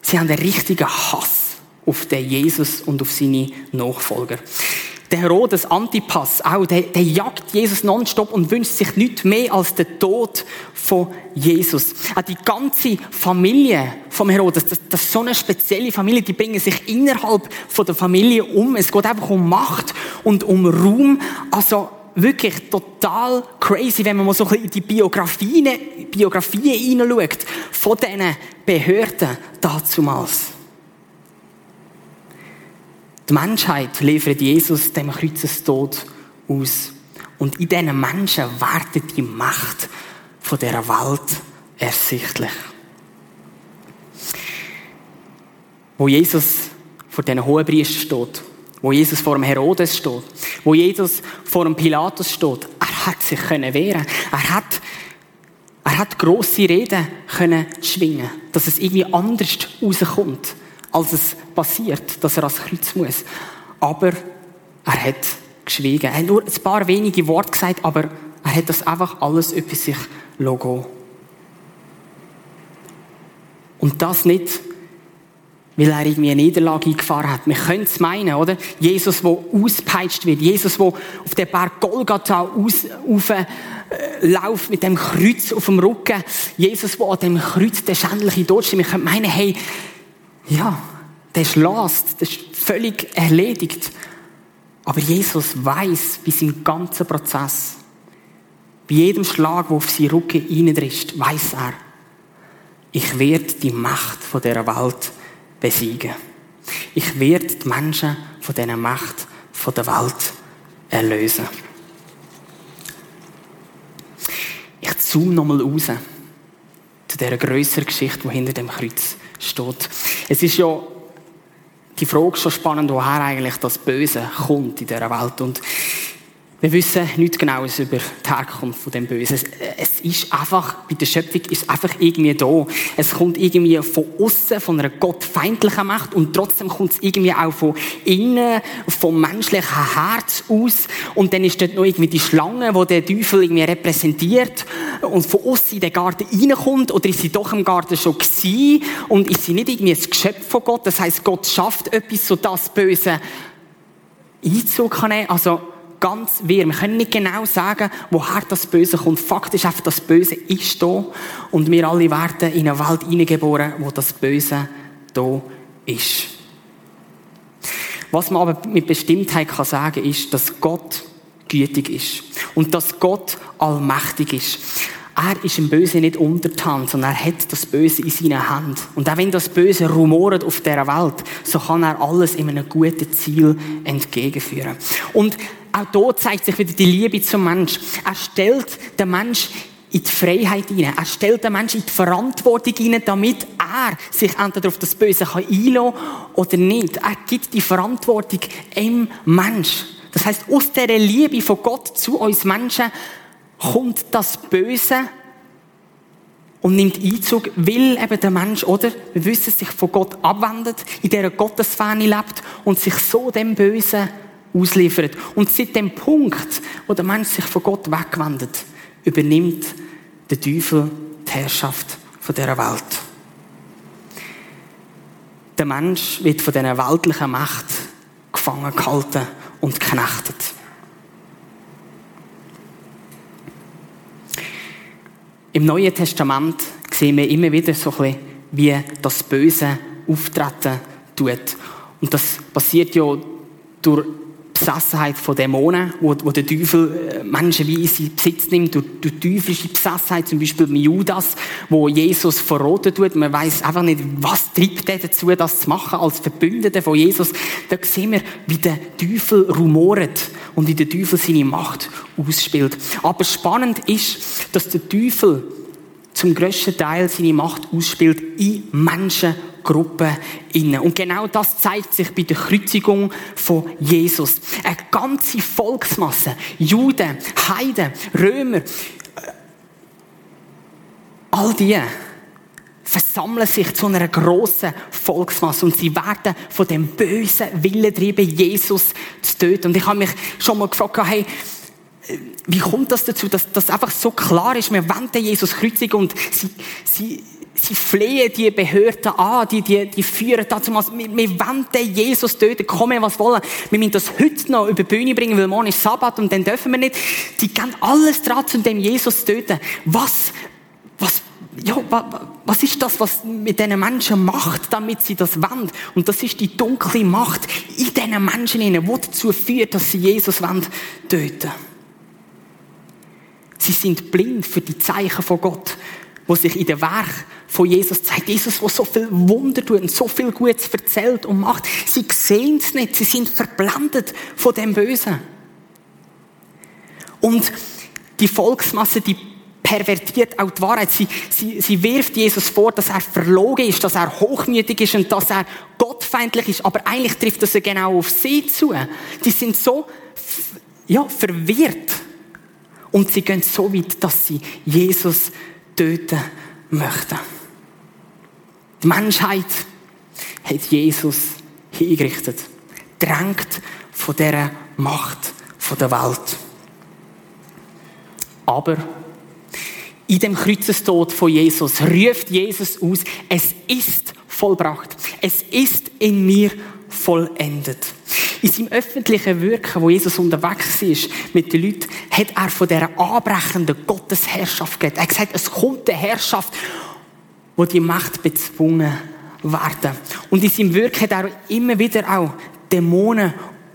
sie haben einen richtigen Hass auf den Jesus und auf seine Nachfolger. Der Herodes Antipas auch, der, der jagt Jesus nonstop und wünscht sich nichts mehr als den Tod von Jesus. Auch die ganze Familie vom Herodes, das, das ist so eine spezielle Familie, die bringen sich innerhalb von der Familie um. Es geht einfach um Macht und um Ruhm. Also wirklich total crazy, wenn man mal so ein bisschen in die Biografien, Biografien hineinschaut von diesen Behörden dazumals. Die Menschheit liefert Jesus dem Kreuzestod aus. Und in diesen Menschen wird die Macht von dieser Welt ersichtlich. Wo Jesus vor diesen Hohenpriester steht, wo Jesus vor dem Herodes steht, wo Jesus vor dem Pilatus steht, er hat sich können wehren. Er hat, er hat grosse Reden können schwingen, dass es irgendwie anders rauskommt als es passiert, dass er ans Kreuz muss. Aber er hat geschwiegen. Er hat nur ein paar wenige Worte gesagt, aber er hat das einfach alles über sich logo. Und das nicht, weil er irgendwie eine Niederlage eingefahren hat. Wir können es meinen, oder? Jesus, der auspeitscht wird. Jesus, der auf den Berg Golgatha aus, äh, mit dem Kreuz auf dem Rücken. Jesus, der an dem Kreuz der schändliche Tod steht. Wir können meinen, hey, ja, der ist lost, der ist völlig erledigt. Aber Jesus weiß bei seinem ganzen Prozess, bei jedem Schlag, der auf seinen Rücken reindrischt, weiß er, ich werde die Macht von dieser Welt besiegen. Ich werde die Menschen von dieser Macht von der Welt erlösen. Ich zoome nochmal raus zu dieser grösseren Geschichte, die hinter dem Kreuz steht. Es ist ja die Frage schon spannend, woher eigentlich das Böse kommt in dieser Welt. Und Wir wissen nichts Genaues über die Herkunft von dem Bösen. Es, es, ist einfach, bei der Schöpfung ist es einfach irgendwie da. Es kommt irgendwie von außen, von einer gottfeindlichen Macht und trotzdem kommt es irgendwie auch von innen, vom menschlichen Herz aus. Und dann ist dort noch irgendwie die Schlange, die der Teufel irgendwie repräsentiert und von außen in den Garten reinkommt. Oder ist sie doch im Garten schon gewesen und ist sie nicht irgendwie ein Geschöpf von Gott? Das heißt, Gott schafft etwas, so das Böse Einzug kann nehmen. Also, ganz wirr. Wir können nicht genau sagen, woher das Böse kommt. Fakt ist einfach, das Böse ist da und wir alle werden in eine Welt hineingeboren, wo das Böse da ist. Was man aber mit Bestimmtheit kann sagen, ist, dass Gott gütig ist und dass Gott allmächtig ist. Er ist im Böse nicht untertan, sondern er hat das Böse in seiner Hand. Und auch wenn das Böse rumort auf dieser Welt, so kann er alles in einem guten Ziel entgegenführen. Und auch dort zeigt sich wieder die Liebe zum Mensch. Er stellt den Mensch in die Freiheit hinein. Er stellt den Menschen in die Verantwortung hinein, damit er sich entweder auf das Böse einlassen kann oder nicht. Er gibt die Verantwortung im Mensch. Das heißt, aus dieser Liebe von Gott zu uns Menschen kommt das Böse und nimmt Einzug, weil eben der Mensch, oder, wir wissen, sich von Gott abwendet, in dieser Gottesferne lebt und sich so dem Bösen ausliefert. Und seit dem Punkt, wo der Mensch sich von Gott wegwendet, übernimmt der Teufel die Herrschaft von dieser Welt. Der Mensch wird von dieser weltlichen Macht gefangen gehalten und geknechtet. Im Neuen Testament sehen wir immer wieder so ein bisschen, wie das Böse auftreten tut. Und das passiert ja durch Besessenheit von Dämonen, wo, wo der Teufel äh, Menschen wie in Besitz nimmt, durch, durch teuflische Besessenheit, zum Beispiel mit Judas, wo Jesus verroten tut. Man weiß einfach nicht, was treibt er dazu, das zu machen, als Verbündeter von Jesus. Da sehen wir, wie der Teufel rumort und wie der Teufel seine Macht ausspielt. Aber spannend ist, dass der Teufel zum grössten Teil seine Macht ausspielt in Menschengruppen innen. Und genau das zeigt sich bei der Kreuzigung von Jesus. Eine ganze Volksmasse, Juden, Heiden, Römer, äh, all die versammeln sich zu einer grossen Volksmasse und sie werden von dem bösen Willen getrieben, Jesus zu töten. Und ich habe mich schon mal gefragt, hey, wie kommt das dazu, dass das einfach so klar ist? Wir wenden Jesus kreuzigen und sie, sie, sie flehen die Behörden an, die, die, die führen dazu, wir, wir wenden Jesus töten, kommen was wollen. Wir müssen das heute noch über die Bühne bringen, weil morgen ist Sabbat und dann dürfen wir nicht. Die gehen alles dran, um dem Jesus töten. Was, was, ja, was ist das, was mit diesen Menschen macht, damit sie das wollen? Und das ist die dunkle Macht in diesen Menschen, die dazu führt, dass sie Jesus töten wollen. Sie sind blind für die Zeichen von Gott, wo sich in der Werk von Jesus zeigt. Jesus, der so viel Wunder tut und so viel Gutes erzählt und macht. Sie sehen es nicht. Sie sind verblendet von dem Bösen. Und die Volksmasse, die pervertiert auch die Wahrheit. Sie, sie, sie wirft Jesus vor, dass er verlogen ist, dass er hochmütig ist und dass er gottfeindlich ist. Aber eigentlich trifft das ja genau auf sie zu. Die sind so, ja, verwirrt. Und sie gehen so weit, dass sie Jesus töten möchten. Die Menschheit hat Jesus hingerichtet, drängt von dieser Macht der Welt. Aber in dem Kreuzestod von Jesus ruft Jesus aus, es ist vollbracht. Es ist in mir vollendet. In seinem öffentlichen Wirken, wo Jesus unterwegs war mit den Leuten, hat er von dieser anbrechenden Gottesherrschaft geredet. Er hat gesagt, es kommt eine Herrschaft, wo die Macht bezwungen werden. Und in seinem Wirken hat er immer wieder auch Dämonen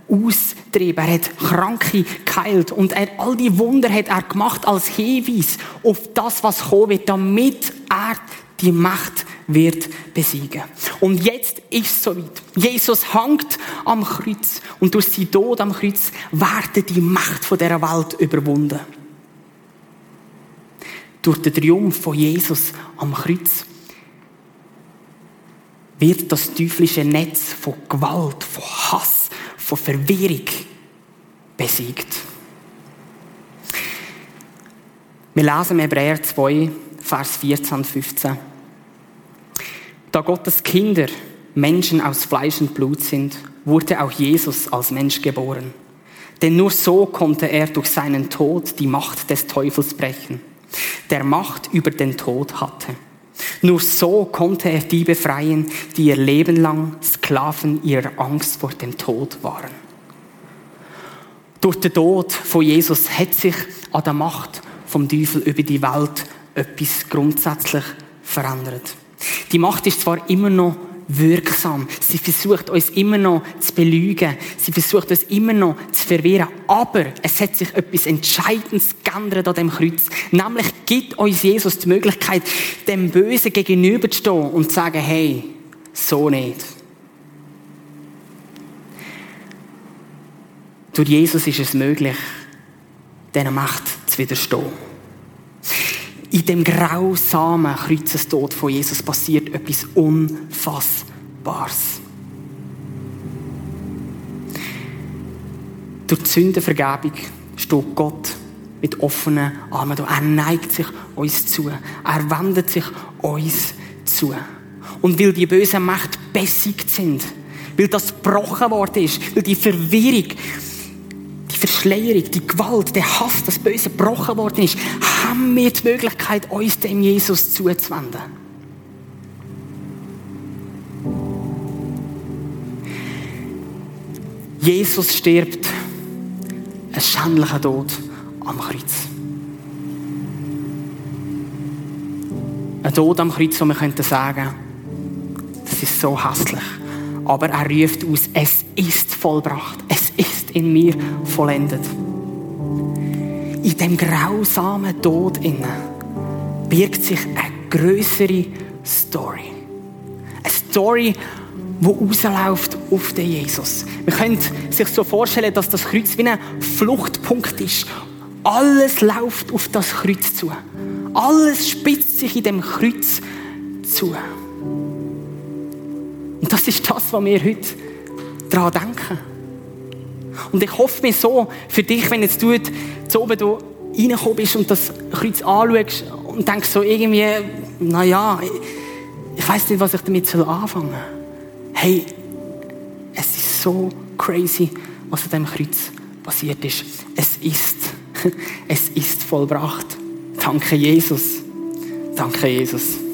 austrieben. Er hat Kranke geheilt. Und er, all die Wunder hat er gemacht als Hinweis auf das, was kommen wird, damit er die Macht wird besiegen. Und jetzt ist es soweit. Jesus hängt am Kreuz und durch seinen Tod am Kreuz wird die Macht von dieser Welt überwunden. Durch den Triumph von Jesus am Kreuz wird das teuflische Netz von Gewalt, von Hass, von Verwirrung besiegt. Wir lesen Hebräer 2, Vers 14 und 15. Da Gottes Kinder Menschen aus Fleisch und Blut sind, wurde auch Jesus als Mensch geboren. Denn nur so konnte er durch seinen Tod die Macht des Teufels brechen, der Macht über den Tod hatte. Nur so konnte er die befreien, die ihr Leben lang Sklaven ihrer Angst vor dem Tod waren. Durch den Tod von Jesus hat sich an der Macht vom Teufel über die Welt etwas grundsätzlich verändert. Die Macht ist zwar immer noch wirksam. Sie versucht uns immer noch zu belügen. Sie versucht uns immer noch zu verwirren. Aber es hat sich etwas Entscheidendes geändert an dem Kreuz. Nämlich gibt uns Jesus die Möglichkeit, dem Bösen gegenüberzustehen und zu sagen, hey, so nicht. Durch Jesus ist es möglich, dieser Macht zu widerstehen. In dem grausamen Kreuzestod von Jesus passiert etwas Unfassbares. Durch die Sündenvergebung steht Gott mit offenen Armen da. Er neigt sich uns zu. Er wendet sich uns zu. Und weil die bösen Mächte besiegt sind, weil das gebrochen worden ist, weil die Verwirrung die Verschleierung, die Gewalt, der Hass, das Böse gebrochen worden ist, haben wir die Möglichkeit, uns dem Jesus zuzuwenden. Jesus stirbt einen schändlichen Tod am Kreuz. Ein Tod am Kreuz, wo wir könnten sagen, das ist so hässlich. Aber er ruft aus, es ist vollbracht. Es ist in mir vollendet. In dem grausamen Tod innen birgt sich eine größere Story. Eine Story, die rausläuft auf den Jesus. Man könnte sich so vorstellen, dass das Kreuz wie ein Fluchtpunkt ist. Alles läuft auf das Kreuz zu. Alles spitzt sich in dem Kreuz zu. Und das ist das, was wir heute daran denken. Und ich hoffe mir so für dich, wenn jetzt du zu oben du reingekommen bist und das Kreuz anschaust und denkst so irgendwie, naja, ich weiß nicht, was ich damit anfangen soll. Hey, es ist so crazy, was an diesem Kreuz passiert ist. Es ist, es ist vollbracht. Danke, Jesus. Danke, Jesus.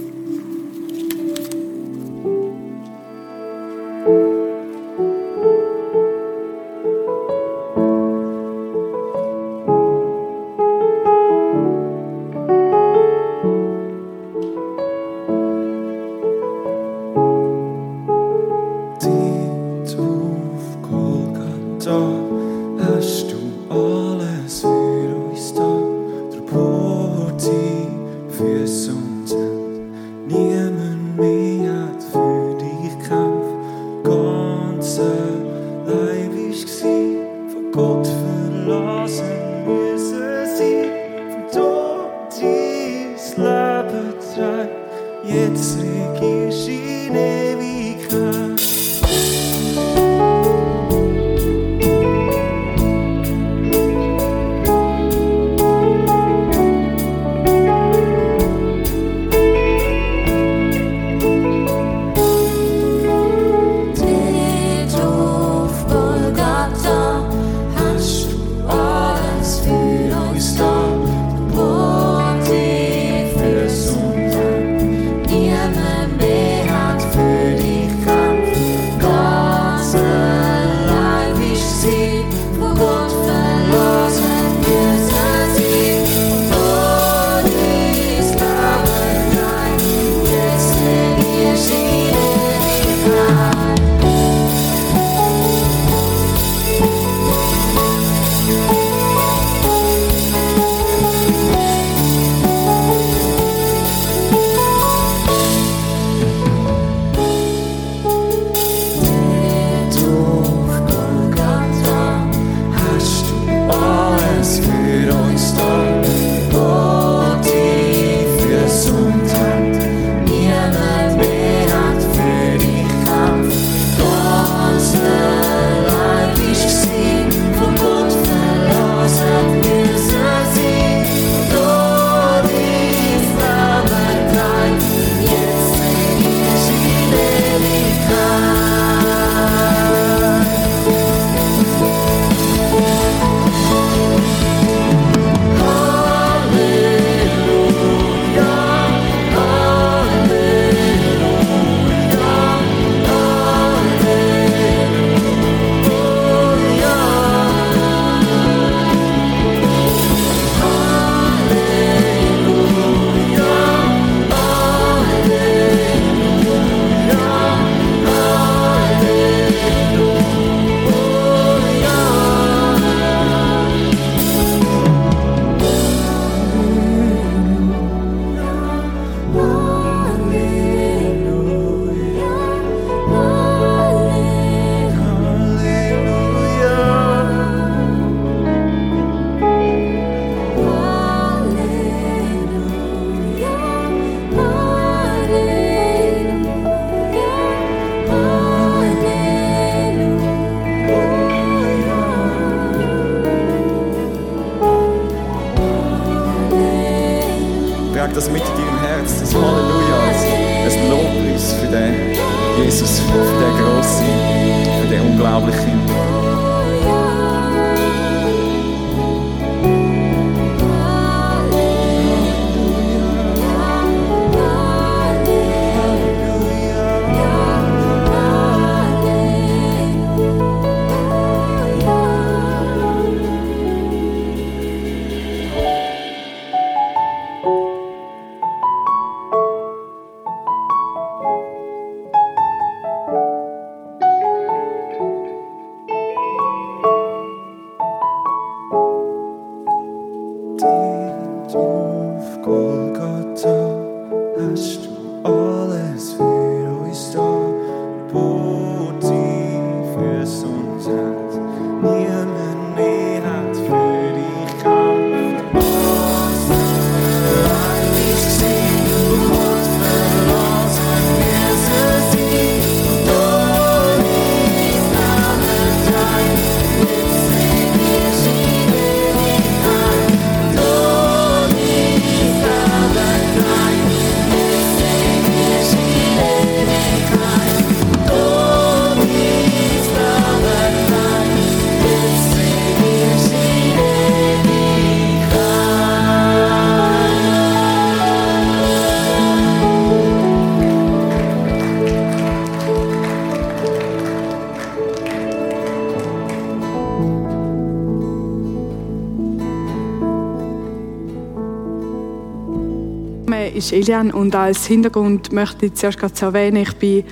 Ist Elian und als Hintergrund möchte ich zuerst gerade erwähnen, ich bin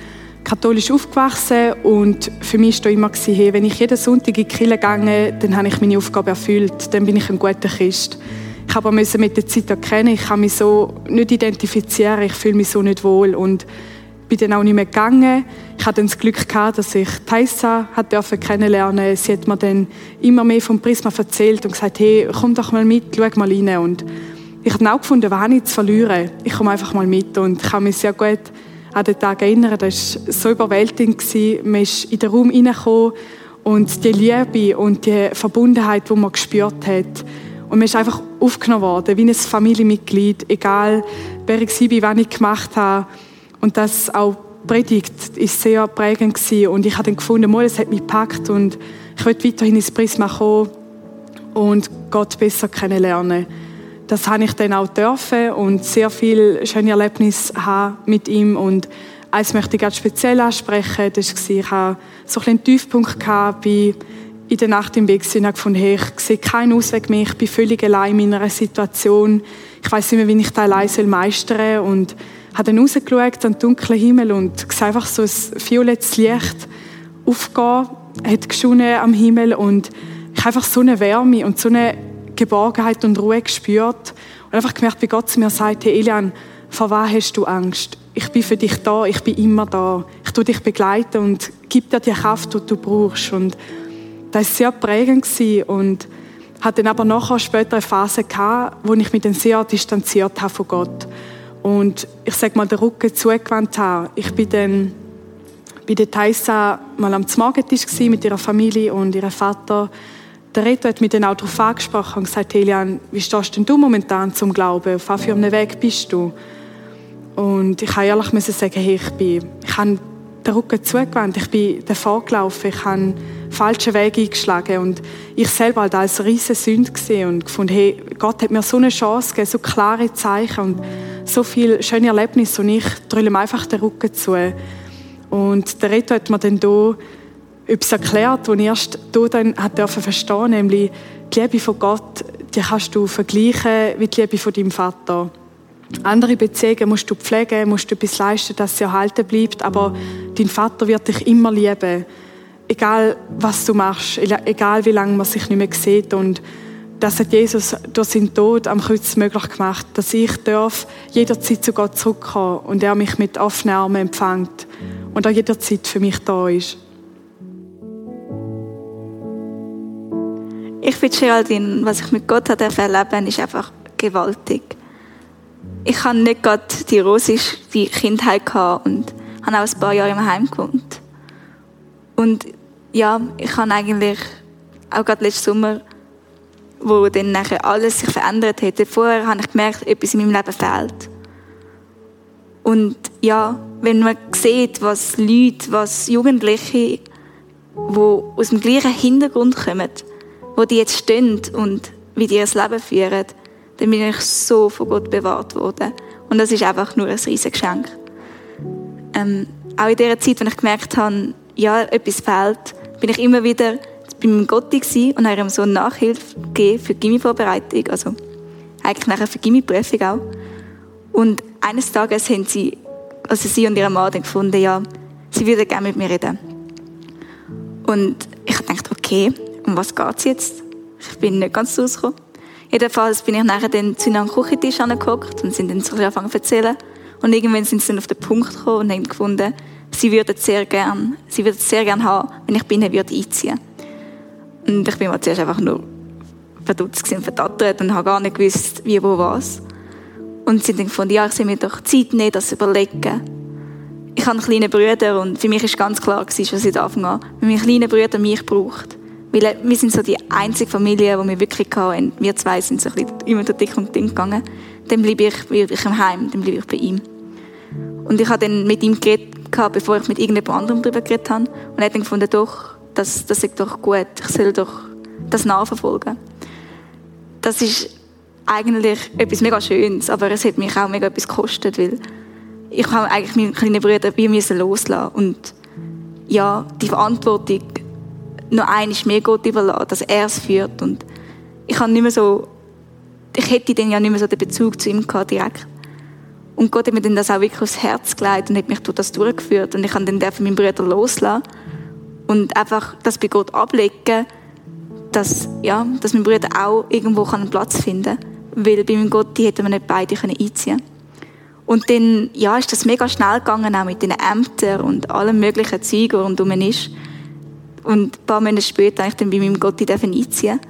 katholisch aufgewachsen und für mich war immer, hey, wenn ich jeden Sonntag in die Kirche gehe, dann habe ich meine Aufgabe erfüllt, dann bin ich ein guter Christ. Ich habe aber mit der Zeit erkennen, ich kann mich so nicht identifizieren, ich fühle mich so nicht wohl und bin dann auch nicht mehr gegangen. Ich hatte das Glück gehabt, dass ich dürfen kennenlernen. Sie hat mir dann immer mehr vom Prisma erzählt und gesagt, hey, komm doch mal mit, schau mal rein. Und ich habe auch gefunden, ich zu verlieren? Ich komme einfach mal mit und ich kann mich sehr gut an den Tag erinnern. Das war so überwältigend. Man ist in den Raum hineingekommen und die Liebe und die Verbundenheit, die man gespürt hat. Und man ist einfach aufgenommen worden, wie ein Familienmitglied, egal wer ich war, was ich gemacht habe. Und das auch Predigt ist sehr prägend gewesen. und ich habe dann gefunden, mal, es hat mich gepackt und ich will weiterhin ins Prisma kommen und Gott besser kennenlernen das habe ich dann auch dürfen und sehr viele schöne Erlebnisse haben mit ihm. Und eins möchte ich ganz speziell ansprechen, das war, ich hatte so einen Tiefpunkt bei in der Nacht im Weg und habe gefunden, hey, ich sehe keinen Ausweg mehr, ich bin völlig allein in meiner Situation, ich weiß nicht mehr, wie ich das allein meistern soll. Und habe dann rausgeschaut an den dunklen Himmel und gesehen einfach so ein violettes Licht aufgehen, hat geschonen am Himmel. Und ich habe einfach so eine Wärme und so eine Geborgenheit und Ruhe gespürt und einfach gemerkt, wie Gott zu mir sagt, hey Elian, vor was hast du Angst? Ich bin für dich da, ich bin immer da. Ich tue dich begleiten und gib dir die Kraft, die du brauchst. Und das war sehr prägend und hatte dann aber nachher später eine Phase gehabt, wo ich mich dann sehr distanziert habe von Gott. Und ich sage mal, den Rücken zugewandt habe. Ich bin dann bei der Taisa mal am Morgentisch mit ihrer Familie und ihrem Vater der Reto hat mich dann auch darauf angesprochen und gesagt, Elian, wie stehst denn du momentan zum Glauben? Auf was für einem Weg bist du? Und ich habe ehrlich sagen, hey, ich bin, ich habe den Rücken zugewandt, ich bin davor gelaufen, ich habe falsche Wege eingeschlagen und ich selber halt als riesen Sünde gesehen und gefunden, hey, Gott hat mir so eine Chance gegeben, so klare Zeichen und so viele schöne Erlebnisse und ich drülle einfach den Rücken zu. Und der Reto hat mir dann hier etwas erklärt, das ich erst hier dann verstehen durfte, nämlich die Liebe von Gott, die kannst du vergleichen mit der Liebe von deinem Vater. Andere Beziehungen musst du pflegen, musst du etwas leisten, dass sie erhalten bleibt, aber dein Vater wird dich immer lieben. Egal, was du machst, egal, wie lange man sich nicht mehr sieht. Und das hat Jesus durch seinen Tod am Kreuz möglich gemacht, dass ich darf jederzeit zu Gott zurückkommen und er mich mit offenen Armen empfängt und auch jederzeit für mich da ist. Ich finde Geraldine, was ich mit Gott erleben durfte, ist einfach gewaltig. Ich hatte nicht gerade die roseste Kindheit und habe auch ein paar Jahre im Heim gewohnt. Und ja, ich habe eigentlich auch gerade letzten Sommer wo dann nachher alles sich verändert hat. Vorher habe ich gemerkt, etwas in meinem Leben fehlt. Und ja, wenn man sieht, was Leute, was Jugendliche, die aus dem gleichen Hintergrund kommen, wo die jetzt stehen und wie die ihr Leben führen, dann bin ich so von Gott bewahrt worden. Und das ist einfach nur ein riesiges Geschenk. Ähm, auch in der Zeit, wenn ich gemerkt habe, ja, etwas fehlt, bin ich immer wieder bei meinem Gotti und habe ihm so Nachhilfe gegeben für Gimmi-Vorbereitung, also eigentlich nachher für die Gimmi-Prüfung auch. Und eines Tages haben sie, also sie und ihre Mann dann gefunden, ja, sie würden gerne mit mir reden. Und ich dachte, okay, um was geht es jetzt? Ich bin nicht ganz rausgekommen. Jedenfalls bin ich nachher dann zu einem Küchentisch angeguckt und sind dann so angefangen zu erzählen. Und irgendwann sind sie dann auf den Punkt gekommen und haben gefunden, sie würden sehr gern, sie würden sehr gern haben, wenn ich bei ihnen würde einziehen. Und ich bin mal zuerst einfach nur verdutzt und verdattert und habe gar nicht gewusst, wie, wo, was. Und sie haben dann gefunden, ja, ich soll mir doch Zeit nehmen, das überlegen. Ich habe einen kleinen Bruder und für mich ist ganz klar gewesen, schon seit Anfang an, wenn mein kleiner Bruder mich braucht, weil wir sind so die einzige Familie, die wir wirklich hatten. Wir zwei sind so ein bisschen immer durch dick und dünn gegangen. Dann bleibe ich wirklich im Heim, dann bleibe ich bei ihm. Und ich habe dann mit ihm geredet, bevor ich mit irgendjemand anderem darüber geredet habe. Und er hat dann gefunden, doch, das, das ist doch gut, ich soll doch das nachverfolgen. Das ist eigentlich etwas mega Schönes, aber es hat mich auch mega etwas gekostet, weil ich habe eigentlich meinen kleinen Bruder bei mir loslassen und ja, die Verantwortung noch eines mehr Gott überlassen, dass er es führt und ich habe nicht mehr so, ich hätte dann ja nicht mehr so den Bezug zu ihm gehabt direkt. Und Gott hat mir dann das auch wirklich aufs Herz gelegt und hat mich durch das durchgeführt und ich kann dann von meinen Bruder loslassen und einfach das bei Gott ablegen, dass, ja, dass mein Bruder auch irgendwo einen Platz finden kann weil bei meinem Gott die hätten wir nicht beide einziehen können. Und dann ja, ist das mega schnell gegangen, auch mit den Ämtern und allem möglichen Zeug, rundum ist. Und ein paar Monate später ich dann bei meinem Gott einziehen.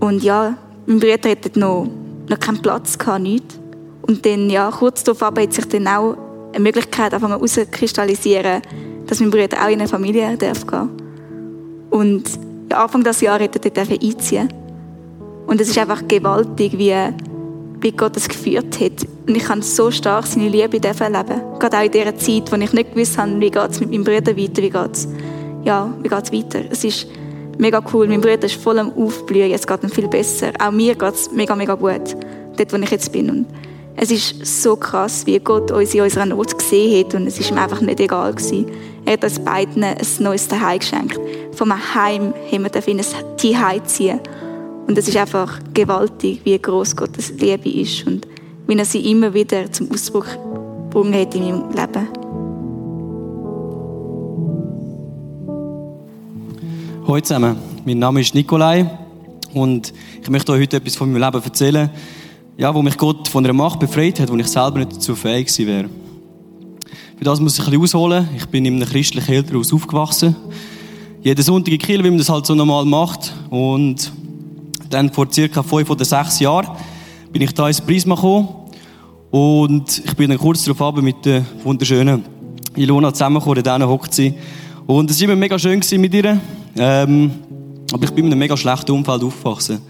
Und ja, mein Bruder hatte noch, noch keinen Platz, gehabt, nichts. Und dann, ja, kurz darauf hat sich dann auch eine Möglichkeit herauskristallisieren, dass mein Bruder auch in eine Familie darf gehen Und ja, Anfang des Jahres hat er einziehen und es ist einfach gewaltig, wie, wie Gott es geführt hat. Und ich kann so stark seine Liebe erleben. Gerade auch in dieser Zeit, wo ich nicht gewusst habe, wie geht es mit meinem Bruder weiter, wie geht es ja, wie geht's weiter. Es ist mega cool. Mein Bruder ist voll am Aufblühen, jetzt geht es viel besser. Auch mir geht es mega, mega gut, dort, wo ich jetzt bin. Und es ist so krass, wie Gott uns in unserer Not gesehen hat und es ist ihm einfach nicht egal gewesen. Er hat uns beiden ein neues Zuhause geschenkt. Vom Heim haben wir in ein Zuhause ziehen und es ist einfach gewaltig, wie groß Gottes Liebe ist und wie er sie immer wieder zum Ausdruck gebracht hat in meinem Leben. Hallo zusammen, mein Name ist Nikolai und ich möchte euch heute etwas von meinem Leben erzählen, ja, wo mich Gott von einer Macht befreit hat, wo ich selber nicht dazu fähig gewesen wäre. Für das muss ich ein bisschen ausholen. Ich bin in einem christlichen Elternhaus aufgewachsen. Jeden Sonntag in Kiel, wie man das halt so normal macht. Und dann vor circa fünf oder sechs Jahren bin ich da ins Prisma gekommen und ich bin dann kurz darauf ab mit der wunderschönen Ilona zusammengekommen, dann hockt sie. Und es war immer mega schön mit ihr. Ähm, aber ich bin in einem mega schlechten Umfeld aufgewachsen.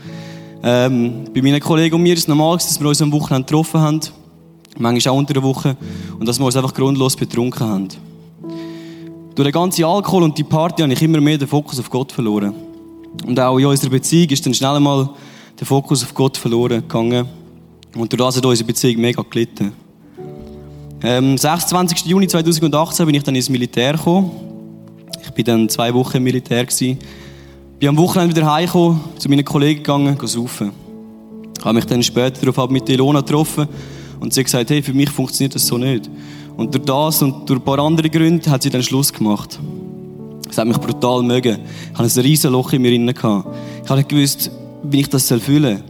Ähm, bei meinen Kollegen und mir ist es normal, dass wir uns am Wochenende getroffen haben. Manchmal auch unter der Woche. Und dass wir uns einfach grundlos betrunken haben. Durch den ganzen Alkohol und die Party habe ich immer mehr den Fokus auf Gott verloren. Und auch in unserer Beziehung ist dann schnell einmal der Fokus auf Gott verloren gegangen. Und durch das hat unsere Beziehung mega gelitten. Am ähm, 26. Juni 2018 bin ich dann ins Militär gekommen. Ich bin dann zwei Wochen im Militär gewesen. Bin am Wochenende wieder heimgekommen, zu meinen Kollegen gegangen, saufen. Ich habe mich dann später darauf mit Ilona getroffen und sie hat gesagt, hey, für mich funktioniert das so nicht. Und durch das und durch ein paar andere Gründe hat sie dann Schluss gemacht. Es hat mich brutal mögen. Ich hatte ein riesen Loch in mir drin. Ich habe nicht gewusst, wie ich das fühlen soll.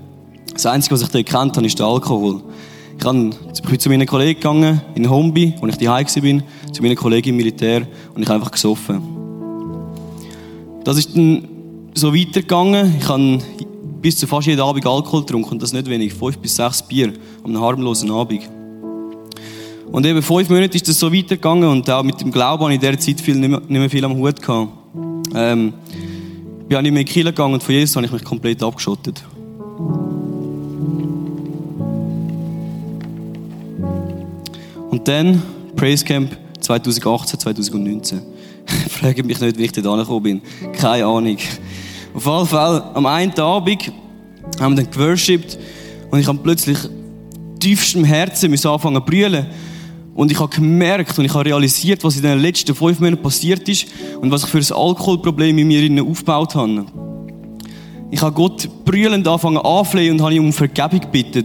Das Einzige, was ich da erkannt habe, ist der Alkohol. Ich, bin zu meinen Kollegen gegangen, in Hombi, wo ich daheim war, zu meinen Kollegen im Militär, und ich habe einfach gesoffen. Das ist dann so weitergegangen. Ich habe bis zu fast jeden Abend Alkohol getrunken, und das nicht wenig, fünf bis sechs Bier, an einem harmlosen Abend. Und eben fünf Monate ist das so weitergegangen und auch mit dem Glauben habe ich in dieser Zeit viel, nicht, mehr, nicht mehr viel am Hut gehabt. Ähm, bin auch nicht mehr in Kirche gegangen und von Jesus habe ich mich komplett abgeschottet. Und dann Praise Camp 2018, 2019. Frage mich nicht, wie ich dort angekommen bin. Keine Ahnung. Auf jeden Fall, am einen Abend haben wir dann geworshipped und ich habe plötzlich tiefstem Herzen anfangen zu brüllen. Und ich habe gemerkt und ich habe realisiert, was in den letzten fünf Monaten passiert ist und was ich für ein Alkoholproblem in mir aufgebaut habe. Ich habe Gott brüllend anfangen anflehen und habe ihn um Vergebung gebeten.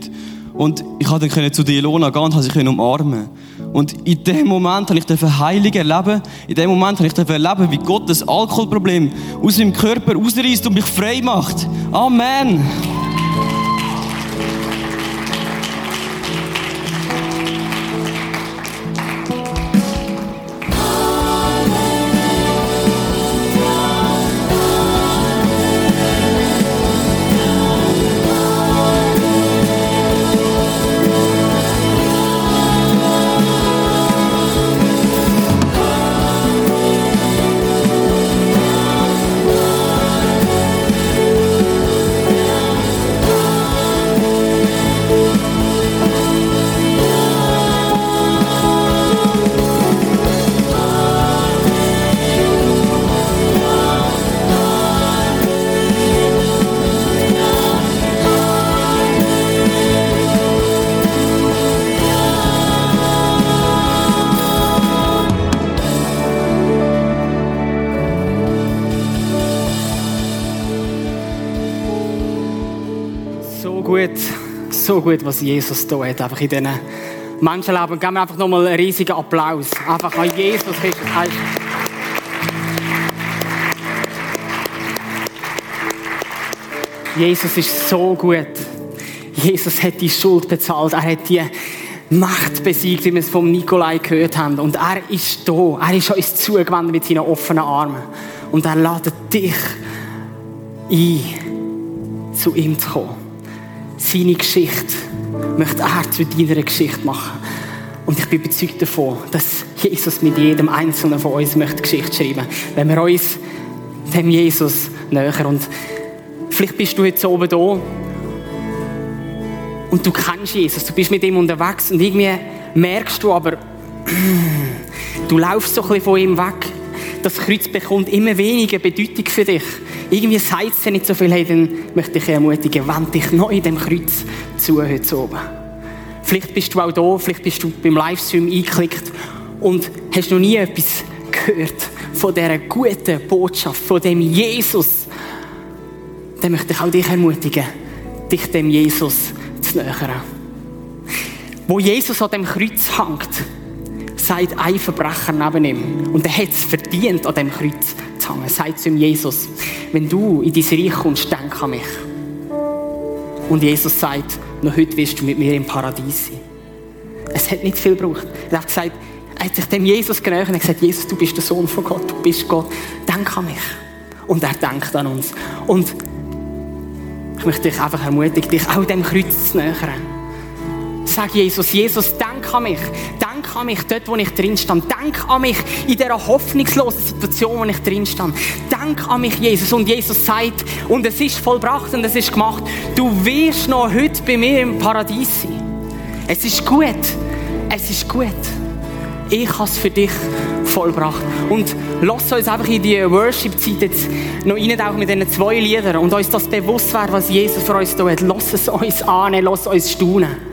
Und ich konnte dann zu Dielona gehen und sie umarmen. Und in dem Moment habe ich Heilung erleben. In dem Moment habe ich erleben, wie Gott das Alkoholproblem aus meinem Körper ausreißt und mich frei macht. Amen. Gut, was Jesus hat, einfach in diesen Menschenleben. Geben wir einfach nochmal einen riesigen Applaus. Einfach an Jesus Christus. Jesus ist so gut. Jesus hat die Schuld bezahlt. Er hat die Macht besiegt, wie wir es vom Nikolai gehört haben. Und er ist da. Er ist uns zugewandt mit seinen offenen Armen. Und er ladet dich ein, zu ihm zu kommen seine Geschichte möchte er zu deiner Geschichte machen. Und ich bin überzeugt davon, dass Jesus mit jedem Einzelnen von uns möchte Geschichte schreiben. Wenn wir uns dem Jesus näher und vielleicht bist du jetzt oben da und du kennst Jesus, du bist mit ihm unterwegs und irgendwie merkst du aber, du laufst so ein bisschen von ihm weg. Das Kreuz bekommt immer weniger Bedeutung für dich irgendwie sagt es nicht so viel, hey, dann möchte ich ermutigen, wend dich neu dem Kreuz zu heute oben. Vielleicht bist du auch da, vielleicht bist du beim Livestream eingeklickt und hast noch nie etwas gehört von dieser guten Botschaft, von dem Jesus. Dann möchte ich auch dich ermutigen, dich dem Jesus zu nähern. Wo Jesus an dem Kreuz hängt, sagt ein Verbrecher neben ihm. Und er hat es verdient, an dem Kreuz hängen. Sagt zu ihm Jesus, wenn du in dein Reich kommst, denk an mich. Und Jesus sagt, noch heute wirst du mit mir im Paradies sein. Es hat nicht viel gebraucht. Er hat gesagt, er hat sich dem Jesus genähert und gesagt, Jesus, du bist der Sohn von Gott, du bist Gott, denk an mich. Und er denkt an uns. Und ich möchte dich einfach ermutigen, dich auch dem Kreuz zu nähern. Sag Jesus, Jesus, denk an mich. Denk an mich dort, wo ich drin stand. Denk an mich in dieser hoffnungslosen Situation, wo ich drin stand. Denk an mich, Jesus. Und Jesus sagt, und es ist vollbracht und es ist gemacht, du wirst noch heute bei mir im Paradies sein. Es ist gut. Es ist gut. Ich habe es für dich vollbracht. Und lass uns einfach in die Worship-Zeit jetzt noch reintauchen mit diesen zwei Liedern und uns das bewusst werden, was Jesus für uns hat. Lass es uns annehmen, lass uns staunen.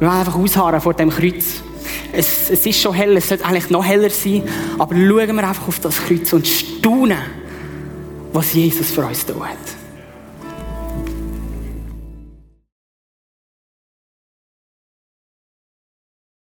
Wir wollen einfach ausharren vor dem Kreuz. Es, es ist schon hell, es sollte eigentlich noch heller sein, aber schauen wir einfach auf das Kreuz und staunen, was Jesus für uns da hat.